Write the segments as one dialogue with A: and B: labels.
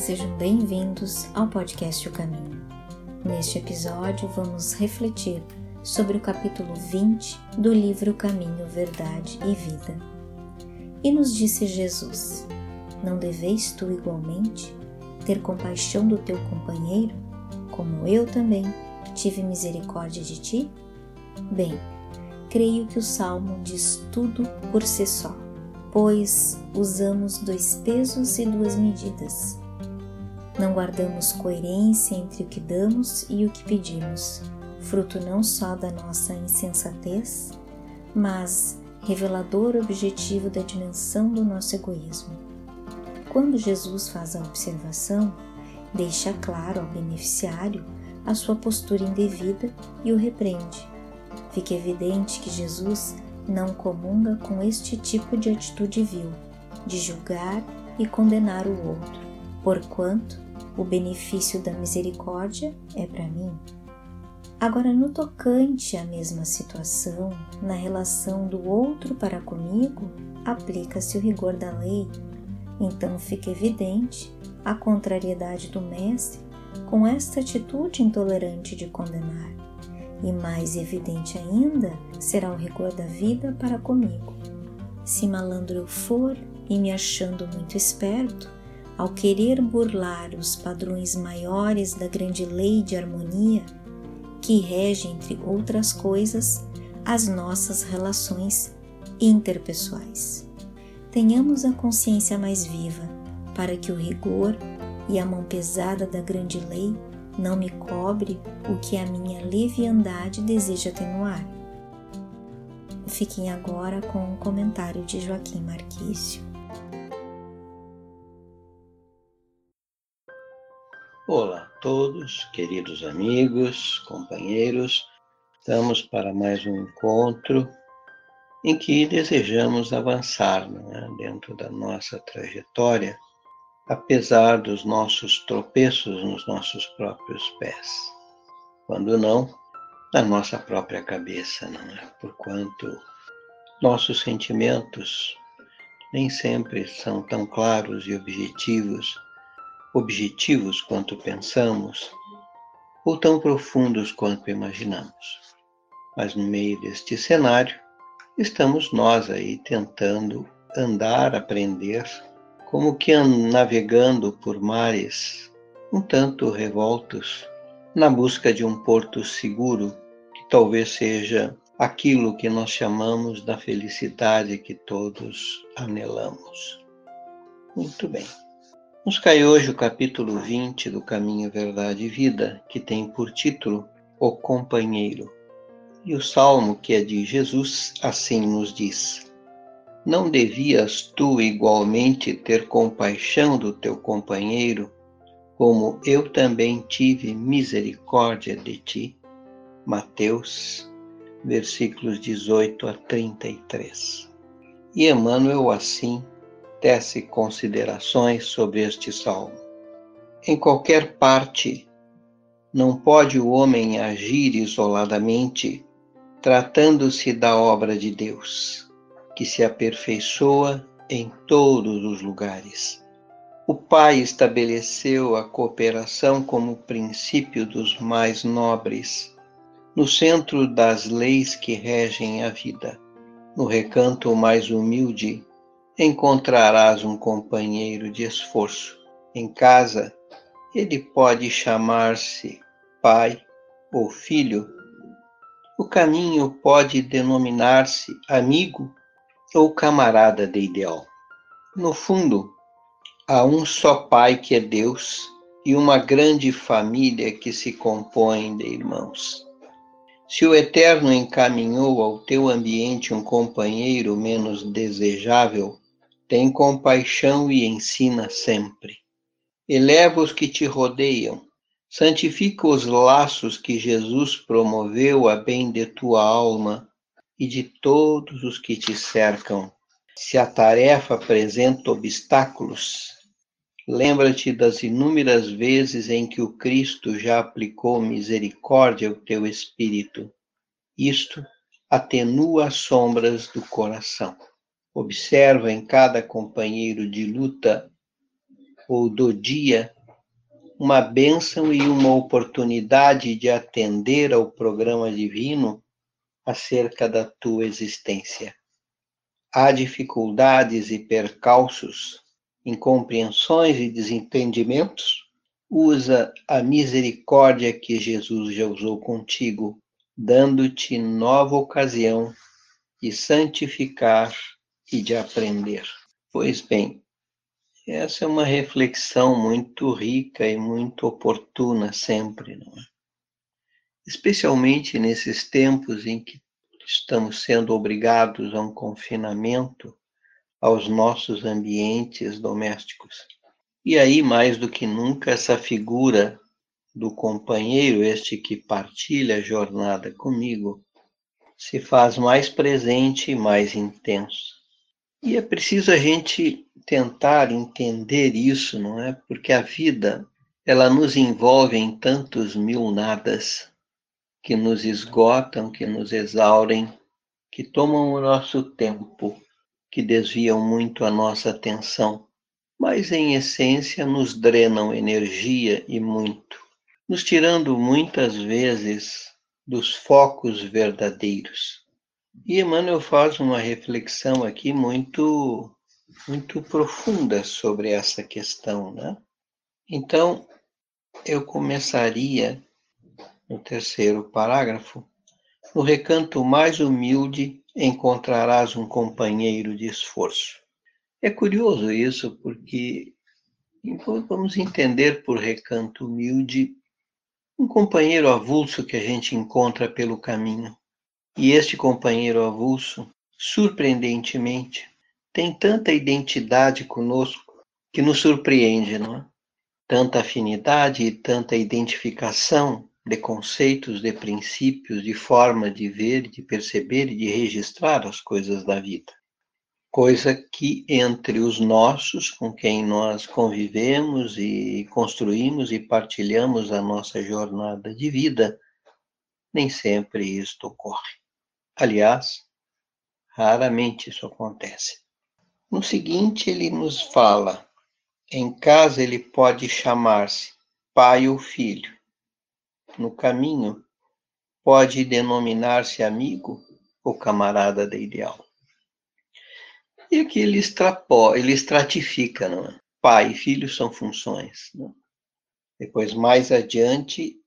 A: sejam bem-vindos ao podcast O Caminho. Neste episódio, vamos refletir sobre o capítulo 20 do livro Caminho, Verdade e Vida. E nos disse Jesus: Não deveis tu igualmente ter compaixão do teu companheiro, como eu também tive misericórdia de ti? Bem, creio que o salmo diz tudo por si só, pois usamos dois pesos e duas medidas. Não guardamos coerência entre o que damos e o que pedimos, fruto não só da nossa insensatez, mas revelador objetivo da dimensão do nosso egoísmo. Quando Jesus faz a observação, deixa claro ao beneficiário a sua postura indevida e o repreende. Fica evidente que Jesus não comunga com este tipo de atitude vil, de julgar e condenar o outro, porquanto o benefício da misericórdia é para mim. Agora, no tocante à mesma situação, na relação do outro para comigo, aplica-se o rigor da lei. Então fica evidente a contrariedade do Mestre com esta atitude intolerante de condenar. E mais evidente ainda será o rigor da vida para comigo. Se malandro eu for e me achando muito esperto, ao querer burlar os padrões maiores da grande lei de harmonia, que rege, entre outras coisas, as nossas relações interpessoais. Tenhamos a consciência mais viva para que o rigor e a mão pesada da grande lei não me cobre o que a minha leviandade deseja atenuar. Fiquem agora com o um comentário de Joaquim Marquício.
B: Olá a todos, queridos amigos, companheiros. Estamos para mais um encontro em que desejamos avançar é? dentro da nossa trajetória, apesar dos nossos tropeços nos nossos próprios pés. Quando não, na nossa própria cabeça, não é? Porquanto nossos sentimentos nem sempre são tão claros e objetivos objetivos quanto pensamos, ou tão profundos quanto imaginamos. Mas no meio deste cenário, estamos nós aí tentando andar, aprender, como que navegando por mares um tanto revoltos, na busca de um porto seguro, que talvez seja aquilo que nós chamamos da felicidade que todos anelamos. Muito bem. Nos cai hoje o capítulo 20 do Caminho, Verdade e Vida, que tem por título O Companheiro. E o salmo que é de Jesus assim nos diz: Não devias tu igualmente ter compaixão do teu companheiro, como eu também tive misericórdia de ti? Mateus, versículos 18 a 33. E Emmanuel assim tece considerações sobre este salmo. Em qualquer parte, não pode o homem agir isoladamente, tratando-se da obra de Deus, que se aperfeiçoa em todos os lugares. O Pai estabeleceu a cooperação como princípio dos mais nobres, no centro das leis que regem a vida. No recanto mais humilde, encontrarás um companheiro de esforço. Em casa, ele pode chamar-se pai ou filho. O caminho pode denominar-se amigo ou camarada de ideal. No fundo, há um só Pai que é Deus e uma grande família que se compõe de irmãos. Se o Eterno encaminhou ao teu ambiente um companheiro menos desejável, tem compaixão e ensina sempre. Eleva os que te rodeiam, santifica os laços que Jesus promoveu a bem de tua alma e de todos os que te cercam. Se a tarefa apresenta obstáculos, lembra-te das inúmeras vezes em que o Cristo já aplicou misericórdia ao teu espírito. Isto atenua as sombras do coração. Observa em cada companheiro de luta ou do dia uma bênção e uma oportunidade de atender ao programa divino acerca da tua existência. Há dificuldades e percalços, incompreensões e desentendimentos? Usa a misericórdia que Jesus já usou contigo, dando-te nova ocasião de santificar e de aprender. Pois bem, essa é uma reflexão muito rica e muito oportuna sempre, não é? Especialmente nesses tempos em que estamos sendo obrigados a um confinamento aos nossos ambientes domésticos. E aí, mais do que nunca, essa figura do companheiro, este que partilha a jornada comigo, se faz mais presente e mais intenso. E é preciso a gente tentar entender isso, não é? Porque a vida, ela nos envolve em tantos mil nadas que nos esgotam, que nos exaurem, que tomam o nosso tempo, que desviam muito a nossa atenção, mas em essência nos drenam energia e muito, nos tirando muitas vezes dos focos verdadeiros. E Emmanuel faz uma reflexão aqui muito muito profunda sobre essa questão, né? Então, eu começaria no terceiro parágrafo, no recanto mais humilde encontrarás um companheiro de esforço. É curioso isso, porque vamos entender por recanto humilde um companheiro avulso que a gente encontra pelo caminho. E este companheiro avulso, surpreendentemente, tem tanta identidade conosco que nos surpreende, não é? Tanta afinidade e tanta identificação de conceitos, de princípios, de forma de ver, de perceber e de registrar as coisas da vida. Coisa que entre os nossos, com quem nós convivemos e construímos e partilhamos a nossa jornada de vida, nem sempre isto ocorre. Aliás, raramente isso acontece. No seguinte, ele nos fala: em casa ele pode chamar-se pai ou filho. No caminho, pode denominar-se amigo ou camarada de ideal. E aqui ele, ele estratifica, não é? Pai e filho são funções. Não? É? Depois, mais adiante,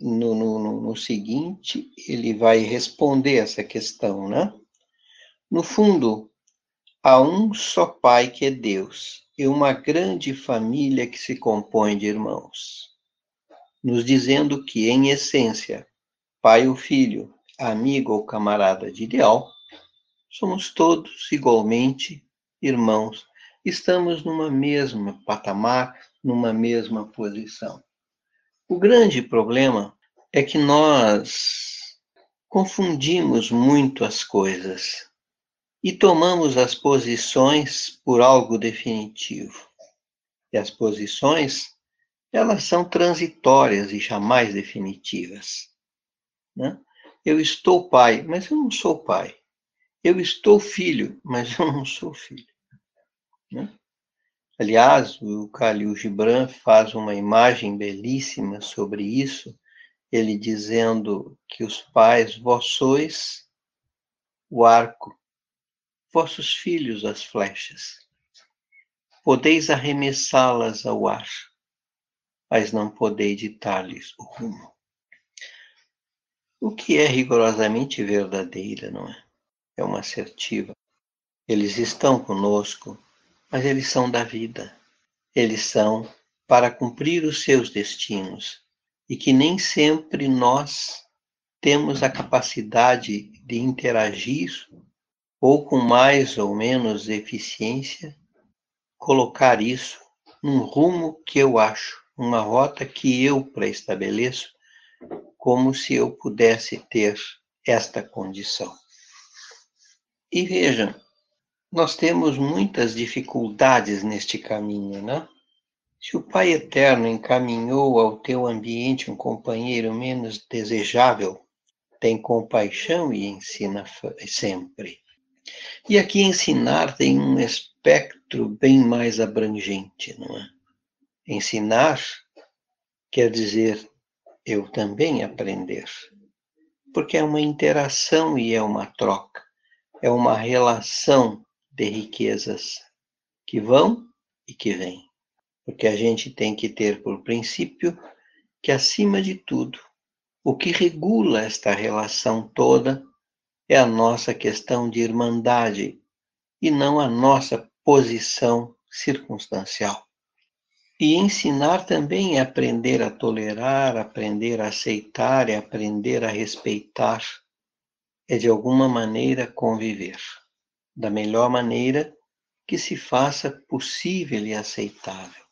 B: no, no, no, seguinte, ele vai responder essa questão, né? No fundo, Há um só Pai que é Deus e uma grande família que se compõe de irmãos, nos dizendo que, em essência, pai ou filho, amigo ou camarada de ideal, somos todos igualmente irmãos, estamos numa mesma patamar, numa mesma posição. O grande problema é que nós confundimos muito as coisas e tomamos as posições por algo definitivo. E as posições, elas são transitórias e jamais definitivas. Né? Eu estou pai, mas eu não sou pai. Eu estou filho, mas eu não sou filho. Né? Aliás, o Khalil Gibran faz uma imagem belíssima sobre isso, ele dizendo que os pais, vós sois o arco vossos filhos as flechas. Podeis arremessá-las ao ar, mas não podeis ditar-lhes o rumo. O que é rigorosamente verdadeira, não é? É uma assertiva. Eles estão conosco, mas eles são da vida. Eles são para cumprir os seus destinos e que nem sempre nós temos a capacidade de interagir ou com mais ou menos eficiência, colocar isso num rumo que eu acho, uma rota que eu preestabeleço, como se eu pudesse ter esta condição. E vejam, nós temos muitas dificuldades neste caminho, né? Se o Pai Eterno encaminhou ao teu ambiente um companheiro menos desejável, tem compaixão e ensina sempre. E aqui ensinar tem um espectro bem mais abrangente, não é? Ensinar quer dizer eu também aprender, porque é uma interação e é uma troca, é uma relação de riquezas que vão e que vêm. Porque a gente tem que ter por princípio que, acima de tudo, o que regula esta relação toda é a nossa questão de irmandade e não a nossa posição circunstancial. E ensinar também é aprender a tolerar, aprender a aceitar, é aprender a respeitar, é de alguma maneira conviver, da melhor maneira que se faça possível e aceitável.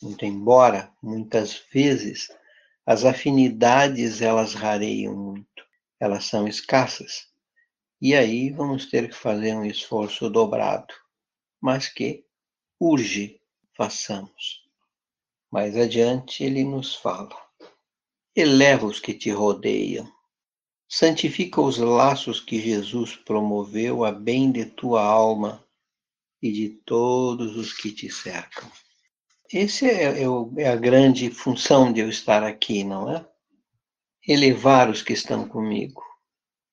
B: Muito embora muitas vezes as afinidades elas rareiam muito, elas são escassas. E aí vamos ter que fazer um esforço dobrado, mas que urge façamos. Mais adiante ele nos fala: eleva os que te rodeiam, santifica os laços que Jesus promoveu a bem de tua alma e de todos os que te cercam. Essa é, é, é, a grande função de eu estar aqui, não é? Elevar os que estão comigo,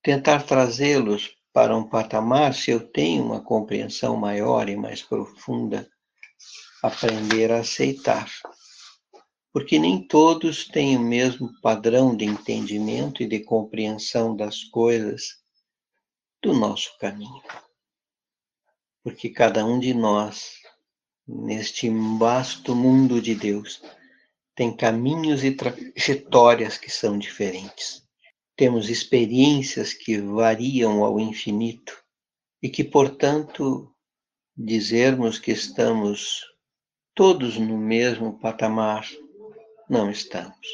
B: tentar trazê-los para um patamar, se eu tenho uma compreensão maior e mais profunda, aprender a aceitar. Porque nem todos têm o mesmo padrão de entendimento e de compreensão das coisas do nosso caminho. Porque cada um de nós neste vasto mundo de Deus, tem caminhos e trajetórias que são diferentes. Temos experiências que variam ao infinito e que, portanto, dizermos que estamos todos no mesmo patamar, não estamos.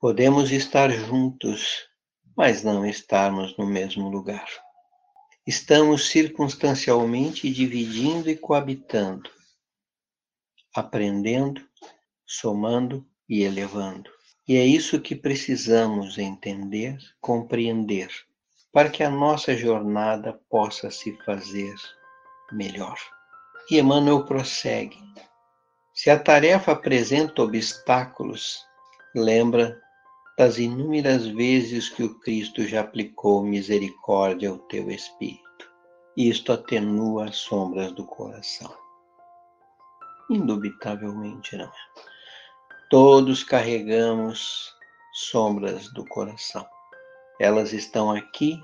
B: Podemos estar juntos, mas não estarmos no mesmo lugar. Estamos circunstancialmente dividindo e coabitando, aprendendo, somando e elevando. E é isso que precisamos entender, compreender, para que a nossa jornada possa se fazer melhor. E Emmanuel prossegue. Se a tarefa apresenta obstáculos, lembra das inúmeras vezes que o Cristo já aplicou misericórdia ao teu espírito. Isto atenua as sombras do coração. Indubitavelmente não é. Todos carregamos sombras do coração. Elas estão aqui,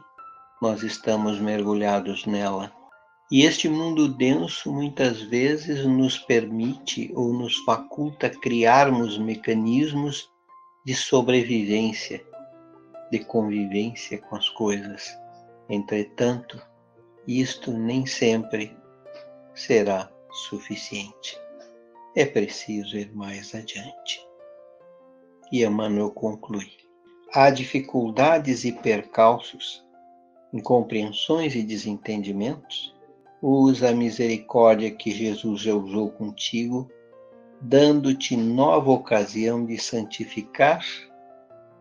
B: nós estamos mergulhados nela. E este mundo denso muitas vezes nos permite ou nos faculta criarmos mecanismos de sobrevivência, de convivência com as coisas. Entretanto, isto nem sempre será suficiente é preciso ir mais adiante. E Emmanuel conclui: há dificuldades e percalços, incompreensões e desentendimentos? Usa a misericórdia que Jesus já usou contigo, dando-te nova ocasião de santificar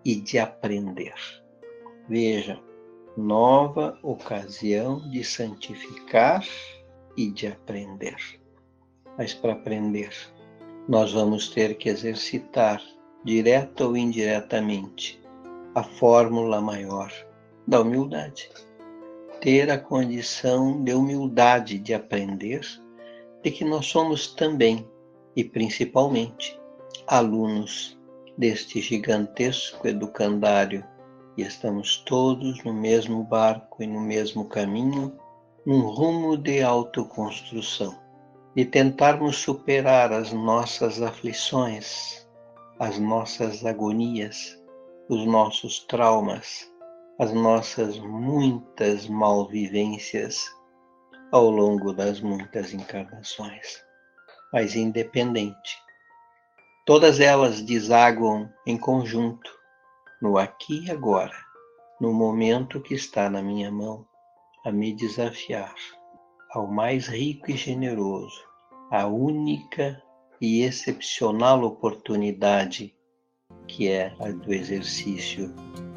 B: e de aprender. Veja, nova ocasião de santificar e de aprender mas para aprender, nós vamos ter que exercitar, direta ou indiretamente, a fórmula maior da humildade. Ter a condição de humildade de aprender de que nós somos também e principalmente alunos deste gigantesco educandário e estamos todos no mesmo barco e no mesmo caminho, num rumo de autoconstrução de tentarmos superar as nossas aflições, as nossas agonias, os nossos traumas, as nossas muitas malvivências ao longo das muitas encarnações. Mas independente, todas elas desaguam em conjunto no aqui e agora, no momento que está na minha mão a me desafiar ao mais rico e generoso, a única e excepcional oportunidade que é a do exercício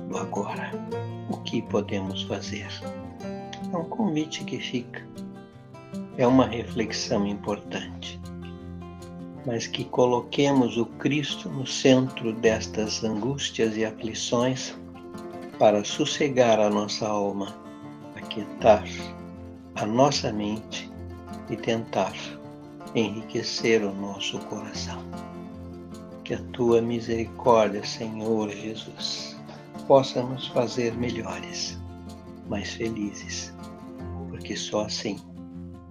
B: do agora. O que podemos fazer? É um convite que fica, é uma reflexão importante. mas que coloquemos o Cristo no centro destas angústias e aflições para sossegar a nossa alma, aquietar a nossa mente e tentar enriquecer o nosso coração. Que a tua misericórdia, Senhor Jesus, possa nos fazer melhores, mais felizes, porque só assim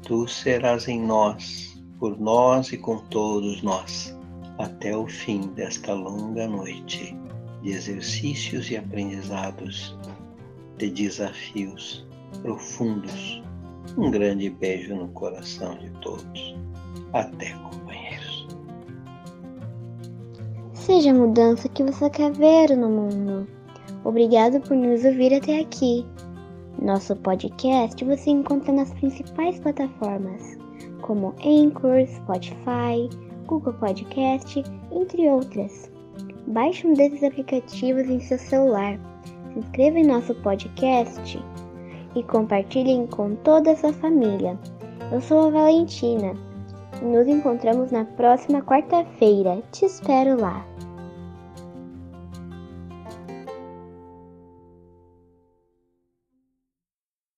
B: tu serás em nós, por nós e com todos nós, até o fim desta longa noite de exercícios e aprendizados, de desafios profundos. Um grande beijo no coração de todos. Até, companheiros.
C: Seja a mudança que você quer ver no mundo. Obrigado por nos ouvir até aqui. Nosso podcast você encontra nas principais plataformas, como Anchor, Spotify, Google Podcast, entre outras. Baixe um desses aplicativos em seu celular, se inscreva em nosso podcast e compartilhem com toda a sua família. Eu sou a Valentina e nos encontramos na próxima quarta-feira. Te espero lá!